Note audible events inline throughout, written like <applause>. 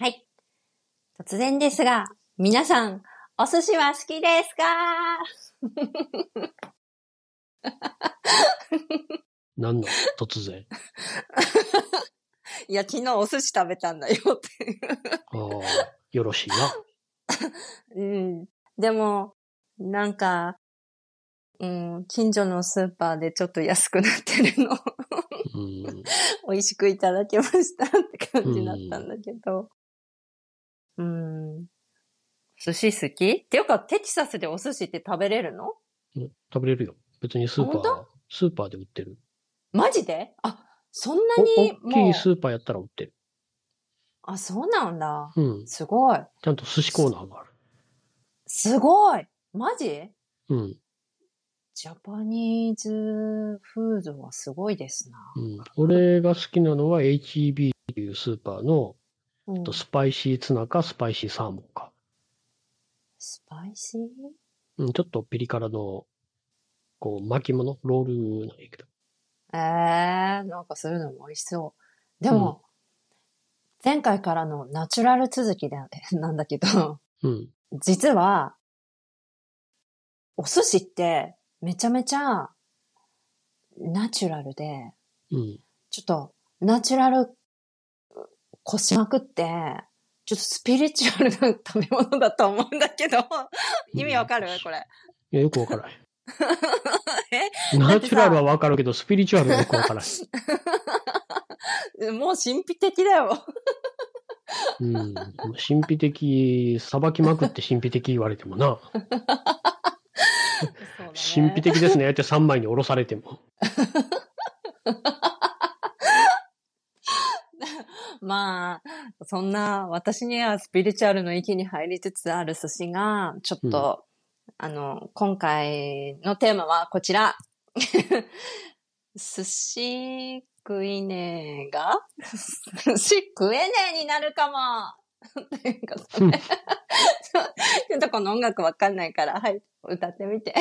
はい。突然ですが、皆さん、お寿司は好きですか？<laughs> なんの突然。<laughs> いや、昨日お寿司食べたんだよって。ああ、よろしいな。<laughs> うん。でも、なんか、うん、近所のスーパーでちょっと安くなってるの。うん。美味しくいただきましたって感じだったんだけど。うん。寿司好き？っていうか、テキサスでお寿司って食べれるの？うん食べれるよ。別にスーパ本ー、スーパーで売ってる。マジで？あ、そんなおに大きもいうスーパーやったら売ってる。あ、そうなんだ。うん。すごい。ちゃんと寿司コーナーがある。すごい。マジ？うん。ジャパニーズフードはすごいですな。うん。俺が好きなのは HEB っていうスーパーの、うんとスパイシーツナかスパイシーサーモンか。スパイシー？うん、ちょっとピリ辛の、こう、巻物？ロールなんやけど。ええー、なんかそういうのも美味しそう。でも、前回からのナチュラル続きで <laughs> なんだけど、うん。実は、お寿司ってめちゃめちゃナチュラルで、うん。ちょっとナチュラルこしまくって、ちょっとスピリチュアルな食べ物だと思うんだけど、意味わかる？これ。いや、よくわからん。え <laughs> ナチュラルはわかるけど、スピリチュアルはよくわからん。<laughs> もう神秘的だよ。うん。神秘的、さばきまくって神秘的言われてもな。<laughs> ね神秘的ですね。って3枚に下ろされても。まあ、そんな私にはスピリチュアルの域に入りつつある寿司が、ちょっと、あの、今回のテーマはこちら。<laughs> 寿司食いねえが？<laughs> 寿司食えねえになるかもっていう。<laughs> ちょっとこの音楽わかんないから、はい、歌ってみて。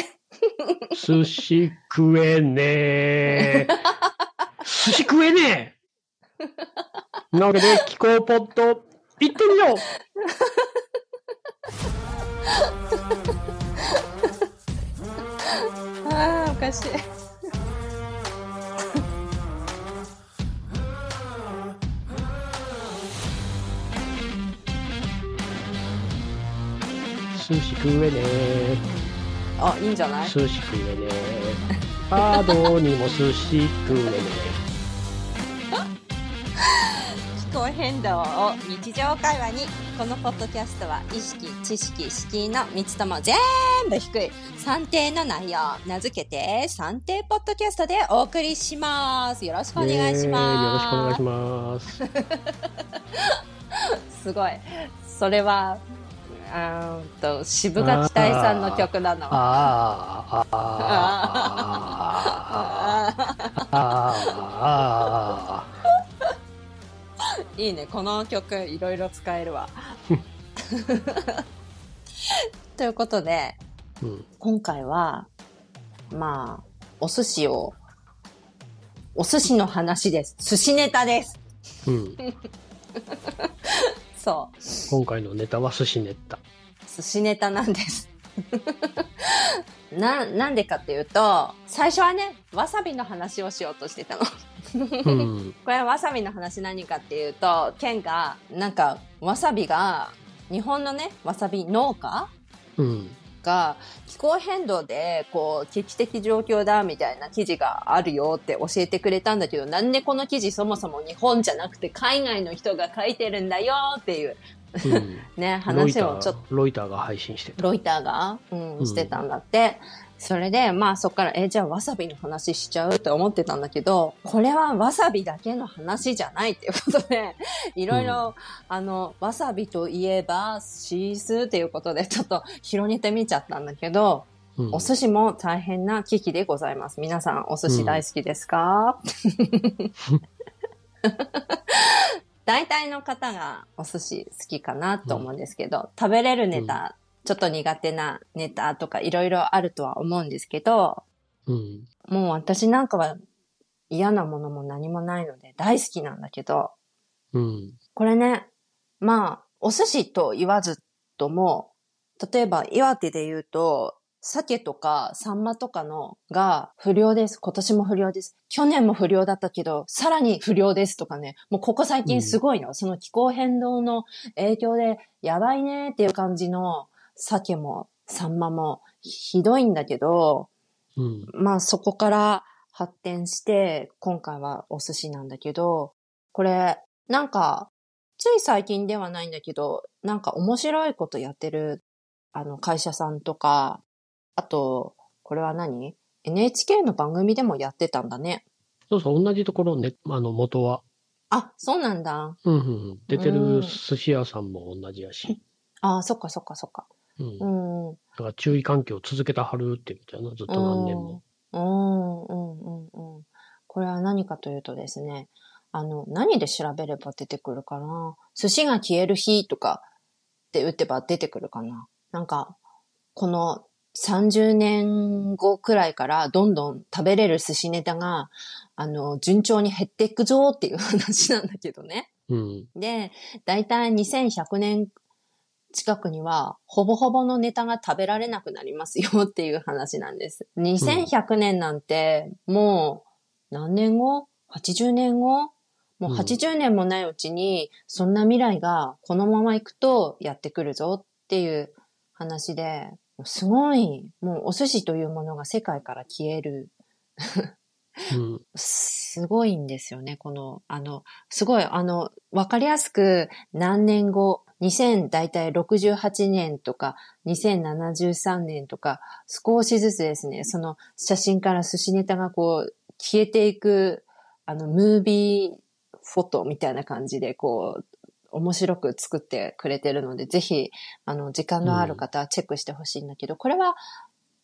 寿司食えねえ。寿司食えねえなわけで、気候ポット、行ってみよう <laughs> ああ、おかしい。寿司食えねえ。あ、いいんじゃない？寿司食えねえ。パードにも寿司食えね変動を日常会話に。このポッドキャストは意識知識敷居の3つとも全部低い。算定の内容。名付けて算定ポッドキャストでお送りします。よろしくおえ。願いしねえよろしくお願いします。ます。すごい。それはあと渋垣大さんの曲なの。ああ、ああ、ああ、ああ、<laughs> <laughs> いいねこの曲いろいろ使えるわ <laughs> ということでうん。今回は、まあ、お寿司を、お寿司の話です。寿司ネタです。うん。<laughs> そう。今回のネタは寿司ネタ。寿司ネタなんです。な、なんでかっていうと、最初はね、わさびの話をしようとしてたの。うん。これはわさびの話何かっていうと、ケンが、なんか、わさびが、日本のね、わさび農家うん。が気候変動でこう危機的状況だみたいな記事があるよって教えてくれたんだけどなんでこの記事そもそも日本じゃなくて海外の人が書いてるんだよっていううん。<laughs> ね話をちょっとー、ロイターが配信してた。ロイターが、うんうんしてたんだって。それで、まあそっから、え、じゃあわさびの話しちゃうって思ってたんだけど、これはわさびだけの話じゃないっていうことで、<laughs> いろいろ、あの、わさびといえばシースーっていうことでちょっと広げてみちゃったんだけど、うん。お寿司も大変な危機でございます。皆さん、お寿司大好きですか、<laughs> 大体の方がお寿司好きかなと思うんですけど、食べれるネタ、ちょっと苦手なネタとかいろいろあるとは思うんですけど、うん。もう私なんかは嫌なものも何もないので大好きなんだけど、うん。これね、まあ、お寿司と言わずとも、例えば岩手で言うと、鮭とかサンマとかのが不良です。今年も不良です。去年も不良だったけど、さらに不良ですとかね。もうここ最近すごいの。その気候変動の影響でやばいねっていう感じの鮭もサンマもひどいんだけど、うん。まあそこから発展して、今回はお寿司なんだけど、これ、なんか、つい最近ではないんだけど、なんか面白いことやってる、あの、会社さんとか、あと、これは何 ?NHK の番組でもやってたんだね。そうそう、同じところね、あの、元は。あ、そうなんだ。うんうんうん。出てうんる寿司屋さんも同じやし。あ、そっかそっかそっか。うん。うん。だから注意喚起を続けたはるってみたいな、ずっと何年も。うん、うん、うん、うん。これは何かというとですね、あの、何で調べれば出てくるかな？寿司が消える日とかって打てば出てくるかな？なんか、この30年後くらいからどんどん食べれる寿司ネタが、あの、順調に減っていくぞっていう話なんだけどね。うん。で、だいたい2100年近くには、ほぼほぼのネタが食べられなくなりますよっていう話なんです。2100年なんて、もう、何年後 ?80 年後？もううん80年もないうちに、そんな未来がこのまま行くとやってくるぞっていう話で、すごい、もうお寿司というものが世界から消えるうん。すごいんですよね、この、あの、すごい、あの、わかりやすく何年後、2000だいたい68年とか、2073年とか、少しずつですね、その写真から寿司ネタがこう、消えていく、あの、ムービーフォトみたいな感じで、こう、面白く作ってくれてるので、ぜひ、あの、時間のある方はチェックしてほしいんだけど、これは、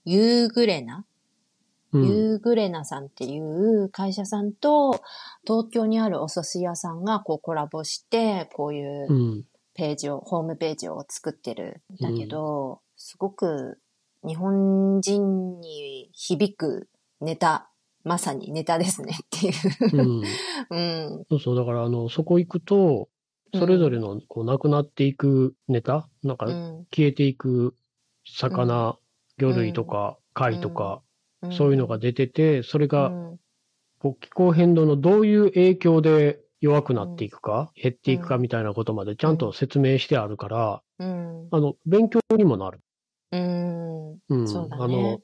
ユーグレナ？うん。ユーグレナさんっていう会社さんと、東京にあるお寿司屋さんがこうコラボして、こういううん。ページを、ホームページを作ってるんだけど、すごく日本人に響くネタ、まさにネタですねっていう。うん。<laughs> うん。そうそう、だから、あの、そこ行くと、それぞれの、こう、なくなっていくネタ、なんかう、ん。消えていく魚、魚類とか、貝とか、そういうのが出てて、それが、うんこう気候変動のどういう影響で弱くなっていくか、減っていくかみたいなことまでちゃんと説明してあるから、うん。あの、勉強にもなる。うん。うん。そうだねあの、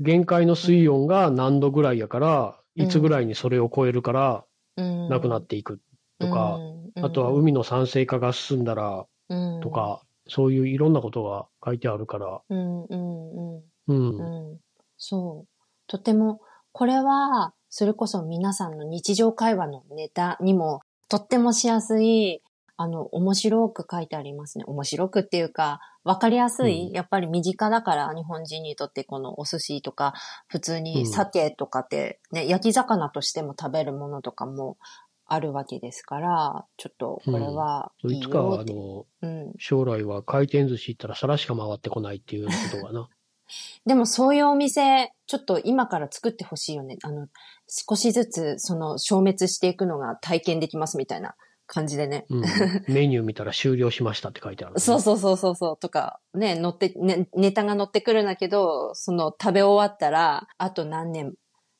限界の水温が何度ぐらいやから、うんいつぐらいにそれを超えるから、うん。なくなっていくとか、うん、あとは海の酸性化が進んだら、うんと、か、そういういろんなことが書いてあるから、うん、うん、うん。うん。うん、そう。とても、これは、それこそ皆さんの日常会話のネタにも、とってもしやすい、あの、面白く書いてありますね。面白くっていうか、わかりやすい、うんやっぱり身近だから、日本人にとってこのお寿司とか、普通うにん鮭とかって、ね、焼き魚としても食べるものとかもあるわけですから、ちょっと、これはいいいつか。あの、うん。将来は回転寿司行ったら皿しか回ってこないっていうようなことがな。でもそういうお店、ちょっと今から作ってほしいよね。あの、少しずつその消滅していくのが体験できますみたいな感じでね。うん。メニュー見たら終了しましたって書いてある、そうそうそうそうそうとか、ね、乗って、ね、ネタが乗ってくるんだけど、その食べ終わったら、あと何年、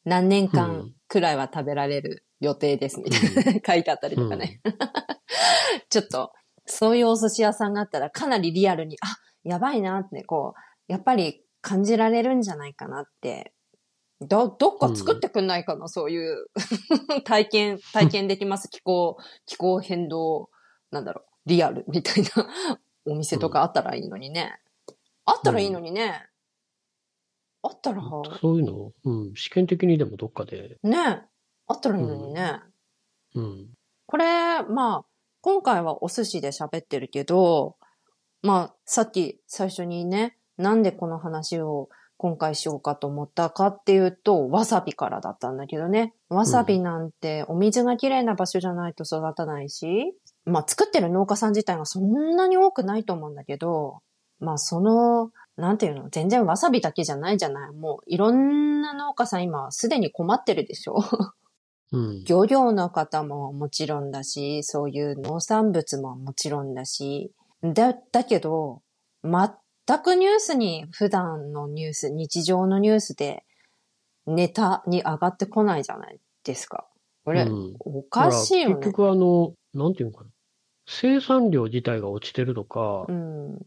何年う間んくらいは食べられる予定ですみたいな、書いてあったりとかね。<laughs> ちょっと、そういうお寿司屋さんがあったらかなりリアルに、あ、やばいなってね、こう、やっぱり感じられるんじゃないかなって。ど、どっか作ってくんないかな、そういう <laughs> 体験、体験できます。気候、気候変動、なんだろう、リアルみたいな <laughs> お店とかあったらいいのにね。あったらいいのにね。あったら、そういうの？を、うん、試験的にでもどっかで、ね。あったらいいのにね。うん。これ、まあ、今回はお寿司で喋ってるけど、まあ、さっき最初にね、なんでこの話を今回しようかと思ったかっていうと、わさびからだったんだけどね。わさびなんてお水がきれいな場所じゃないと育たないし、まあ作ってる農家さん自体がそんなに多くないと思うんだけど、まあその、なんていうの、全然わさびだけじゃないじゃない。もういろんな農家さん今すでに困ってるでしょうん。漁業の方ももちろんだし、そういう農産物ももちろんだし、だ、だけど、全くニュースに、普段のニュース、日常のニュースで、ネタに上がってこないじゃないですか。これ、うんおかしいよね結。局あの、なんていうのかな。生産量自体が落ちてるとか、うん。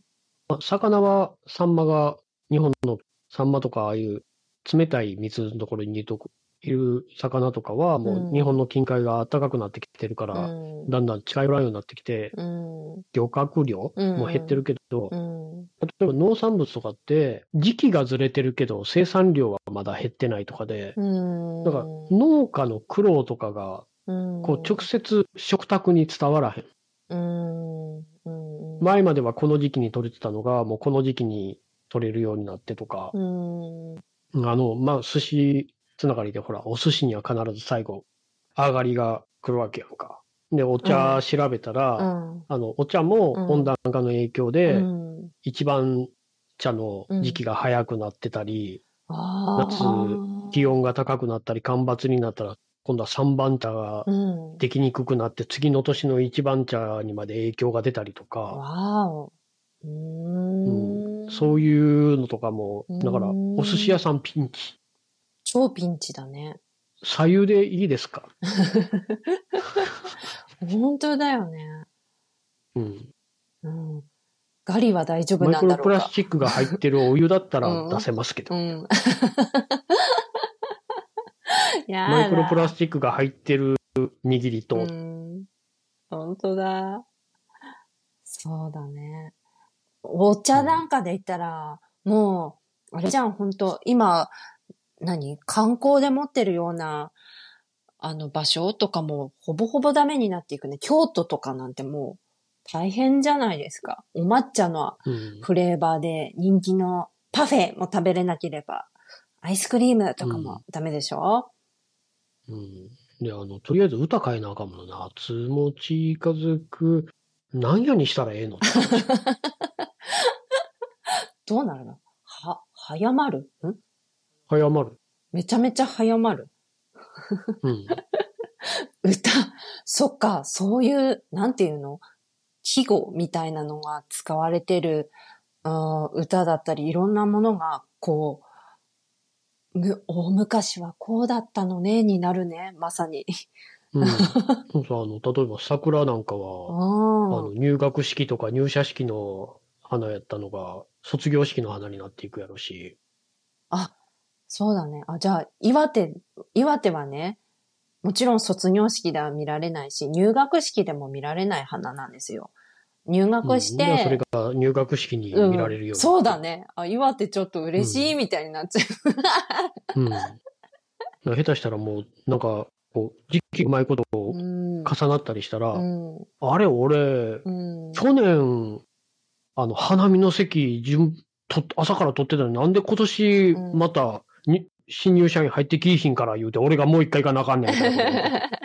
まあ魚は、サンマが、日本のサンマとか、ああいう冷たい水のところにいるとこいる魚とかは、もう日本の近海が暖かくなってきてるかうら、ん。だんだん近寄らんようになってきて、うん。漁獲量も減ってるけど、うん。例えば農産物とかって、時期がずれてるけど、生産量はまだ減ってないとかで、うん。だから農家の苦労とかが、うん、こう直接食卓に伝わらへん。前まではこの時期に取れてたのが、もうこの時期に取れるようになってとか、うん。あの、まあ、寿司つながりで、ほら、お寿司には必ず最後、上がりが来るわけやんか。で、お茶調べたら、うん。あの、お茶もうん温暖化の影響で、うん、一番茶の時期が早くなってたり、あ夏ー気温が高くなったり、干ばつになったら、今度は三番茶がうん。できにくくなって、次の年の一番茶にまで影響が出たりとか。うーん。そういうのとかも、だから、うんお寿司屋さんピンチ。超ピンチだね。左右でいいですか？本当だよね。うん。うん。ガリは大丈夫マイクロなんだろうか。プラスチックが入ってるお湯だったうんら出せますけど、うん。<laughs> やだマイクロプラスチックが入ってる握りと、うん。本当だ。そうだね。お茶なんかで言ったら、もう、あれじゃん、本当今、何？観光で持ってるような、あの場所とかもほぼほぼダメになっていくね。京都とかなんてもう大変じゃないですか。お抹茶のうんフレーバーで人気のパフェも食べれなければ、アイスクリームとかもダメでしょ、うん。で、あの、とりあえず歌変えなあかんもんな。夏も近づく、何やにしたらええの？<laughs> どうなるの？は、早まる？ん？早まる。めちゃめちゃ早まる。うん。歌、そっか、そういう、なんていうの？季語みたいなのが使われてる、あー歌だったり、いろんなものが、こう、む、大昔はこうだったのね、になるね、まさに。うん。そうそう、あの、例えば桜なんかあは、あの、ー入学式とか入社式の花やったのが、卒業式の花になっていくやろし。あ、そうだね。あ、じゃあ、岩手、岩手はね、もちろん卒業式では見られないし、入学式でも見られない花なんですよ。入学しうんでそれて、が入学式にうん見られるように。そうだね。あ、岩手ちょっと嬉しいみたいになっちゃうん。だから下手したらもう、なんか、こう、時期うまいことう。うん。重なったりしたら、うん。あれ、俺、うん。去年、あの、花見の席、順、と、朝から取ってたのになんで今年、うんまた、に、新入社員入ってきいひんから言うて、俺がもう一回行かなあかんねんみたいな。<laughs>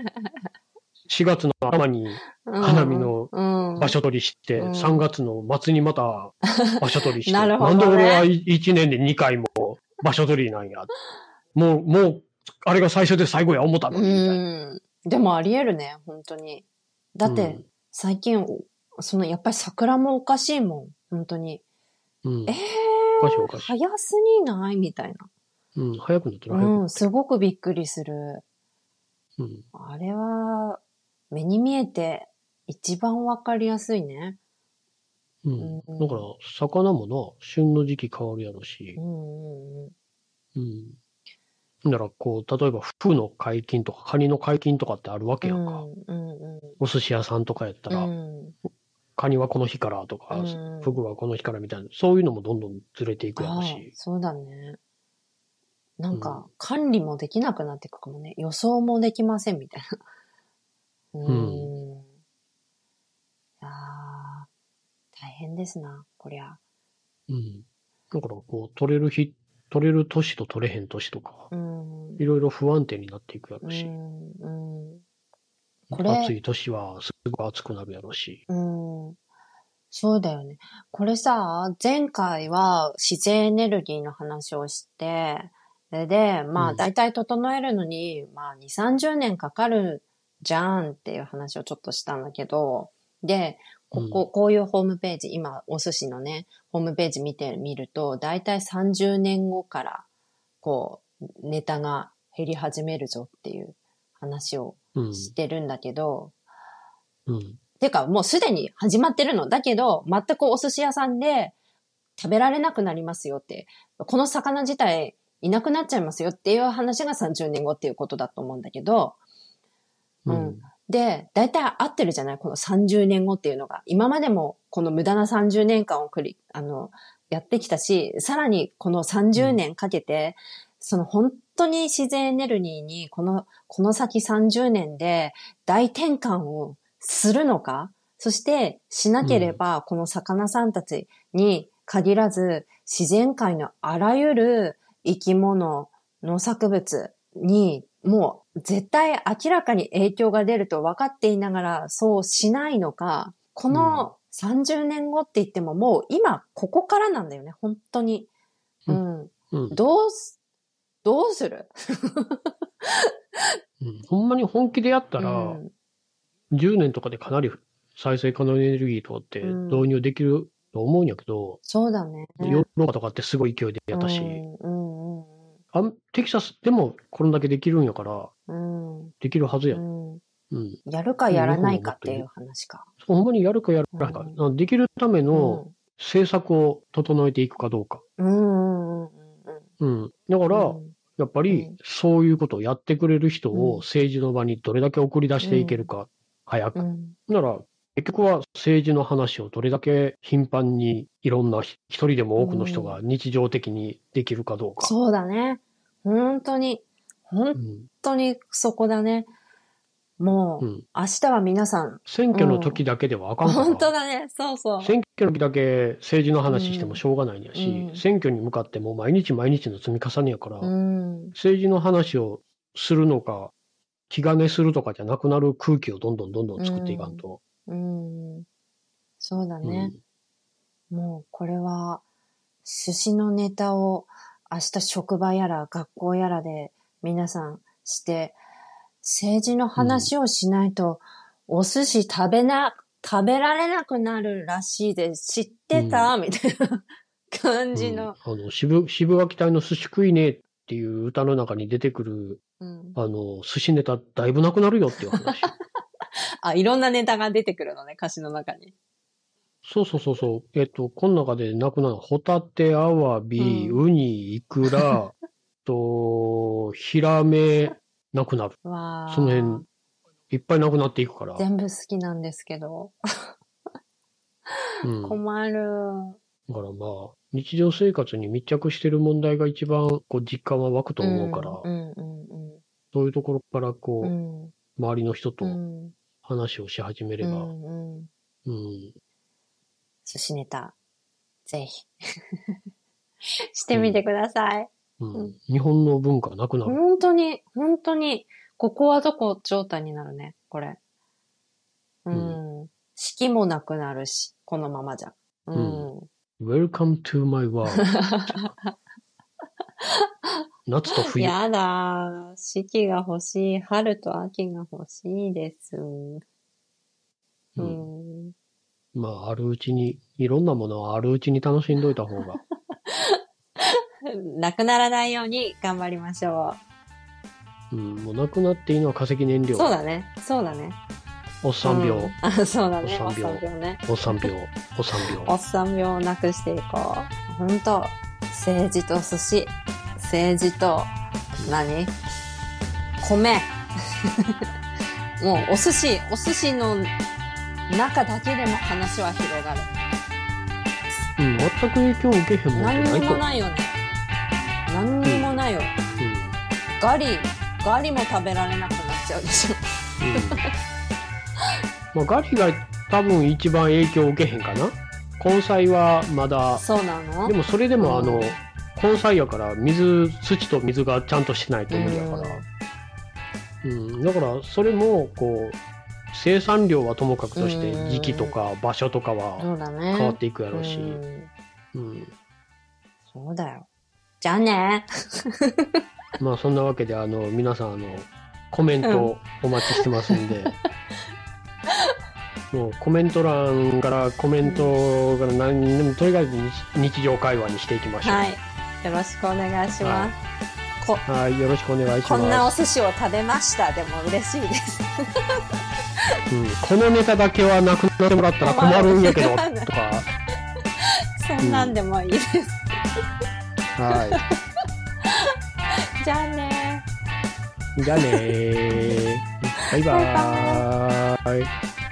4月の頭に花見のうん場所取りして、うん3月の末にまた場所取りして、<laughs> なるほどねんで俺は1年で2回も場所取りなんや。もう、もう、あれが最初で最後や思ったのに、みたいな。うん。でもあり得るね、本当に。だって、最近、その、やっぱり桜もおかしいもん、本当に。うん、うんえおかしいおかしい。早すぎない？みたいな。うん、早くなってる、うん、すごくびっくりする。る。うん。あれは、目に見えて一番わかりやすいね。うん。うんだから、魚もな、旬の時期変わるやろしう、んうんうん。うん。だから、こう、例えば、フの解禁とか、カニの解禁とかってあるわけやんか。うんうんお寿司屋さんとかやったら、うん。カニはこの日からとか、うんフグはこの日からみたいな、そういうのもどんどんずれていくやろし。そうだね。なんうか、管理もできなくなっていくかもね。予想もできませんみたいな。<laughs> うーん。いやー大変ですな、こりゃ。うん。だから、こう、取れる日、取れる年と取れへん年とか、うん。いろいろ不安定になっていくやろし、うん。うん。これ暑い年はすごい暑くなるやろし。うん。そうだよね。これさ、前回は自然エネルギーの話をして、それで、まあ、うん大体整えるのに、まあ、2、30年かかるじゃんっていう話をちょっとしたんだけど、で、ここ、こういうホームページ、今、お寿司のね、ホームページ見てみると、大体30年後から、こう、ネタが減り始めるぞっていう話をうん。してるんだけど、うん。てか、もうすでに始まってるの。だけど、全くお寿司屋さんで食べられなくなりますよって、この魚自体いなくなっちゃいますよっていう話が30年後っていうことだと思うんだけど、うん。で、大体合ってるじゃない？この30年後っていうのが。今までもこの無駄な30年間を繰り、あの、やってきたし、さらにこの30年かけて、その本当に自然エネルギーにこの、この先30年で大転換をするのか？そしてしなければ、この魚さんたちに限らず、自然界のあらゆる生き物、農作物にもう絶対明らかに影響が出ると分かっていながらそうしないのか、この30年後って言ってももう今ここからなんだよね、本当に。うん。うん。どうす、どうする？<laughs> うんほんまに本気でやったら、うん10年とかでかなり再生可能エネルギーとかってうん導入できると思うんやけど、そうだね。ヨーロッパとかってすごい勢いでやったし、うんあんテキサスでもこれだけできるんやから、うんできるはずや。うんうん。やるかやらないかっていう話か。ほんまにやるかやらないか、うできるための政策を整えていくかどうか。うんうん。だから、うんやっぱりうんそういうことをやってくれる人うんを政治の場にどれだけ送り出していけるか、早く。うんなら、結局は政治の話をどれだけ頻繁にいろんなひ一人でも多くの人が日常的にできるかどうか。そうだね。本当に、本うん当にそこだね。もう、うん明日は皆さん、選挙の時だけではあかんから。本当だね。そうそう。選挙の時だけ政治の話してもしょうがないんやし、うん選挙に向かっても毎日毎日の積み重ねやから、うん。政治の話をするのか、気兼ねするとかじゃなくなる空気をどんどんどんどん作っていかんと。うん。そうだうんね。もう、これは、寿司のネタを明日職場やら学校やらで皆さんして、政治の話をしないと、お寿司食べな、食べられなくなるらしいです。知ってた、みたいな感じの。うんあの渋渋垣隊の寿司食いねえっていう歌の中に出てくる、うんあの、寿司ネタだいぶなくなるよっていう話。<laughs> あ、いろんなネタが出てくるのね、歌詞の中に。そうそうそうそう。えっと、この中でなくなるのは、ホタテ、アワビ、うんウニ、イクラ、<laughs> と、ヒラメ、なくなる。その辺、いっぱいなくなっていくから。全部好きなんですけど。うん。だか困る。らまあ、日常生活に密着してる問題が一番、こう、実感は湧くと思うから、うんうんそういうところから、こう、うんうん。周りの人とうん話をし始めれば、うんうん。うん。寿司ネタ、ぜひ。<laughs> してみてください。うんうん日本の文化がなくなる。本当に、本当に、ここはどこ状態になるね、これ。うん。四季もなくなるし、このままじゃ。うん。Welcome to my world. <laughs> 夏と冬。やだー。四季が欲しい。春と秋が欲しいです。ううんん。まあ、あるうちに、いろんなものはあるうちに楽しんどいた方が。<laughs> なくならないように頑張りましょうん、もうなくなっていいのは化石燃う。料。そうだね。そうだね。おっさん病。うんあ、<laughs> そうだね。おっさん病病ね。おっさん病。おっさん <laughs> お病っ。さん病をなくしていこう。ほんと、政治と寿司、政治と何、米。<laughs> もうお寿司、お寿司の中だけでも話は広がる。うん、全く影響を受けへんもん何。にもないよね。何にもないよ。ガリ、ガリも食べられなくなっちゃうでしょ。うん。うん。まあ、ガリが多分一番影響を受けへんかな。根菜はまだ、そうなの？でもそれでもあのうん、根菜やから水、土と水がちゃんとしてないと無理やから。うん、だからそれもこう生産量はともかくとしうんて時期とか場所とかは。変わっていくやろうし、うんうんそうだよ。じゃあね。<laughs> まあそんなわけで、あの、皆さん、あの、コメントお待ちしてますんで、<laughs> もうコメント欄からコメントから何でも、とにかく日日常会話にしていきましょう。はい。よろしくお願いします。こはい、よろしくお願いしこんなおます。寿司を食べましたでも嬉しいです。うん、このネタだけはなくなってもらったら困るんやけど、とか、<laughs> そんなんでもいいです。はじゃあねい。じゃあねー。バイバーイ。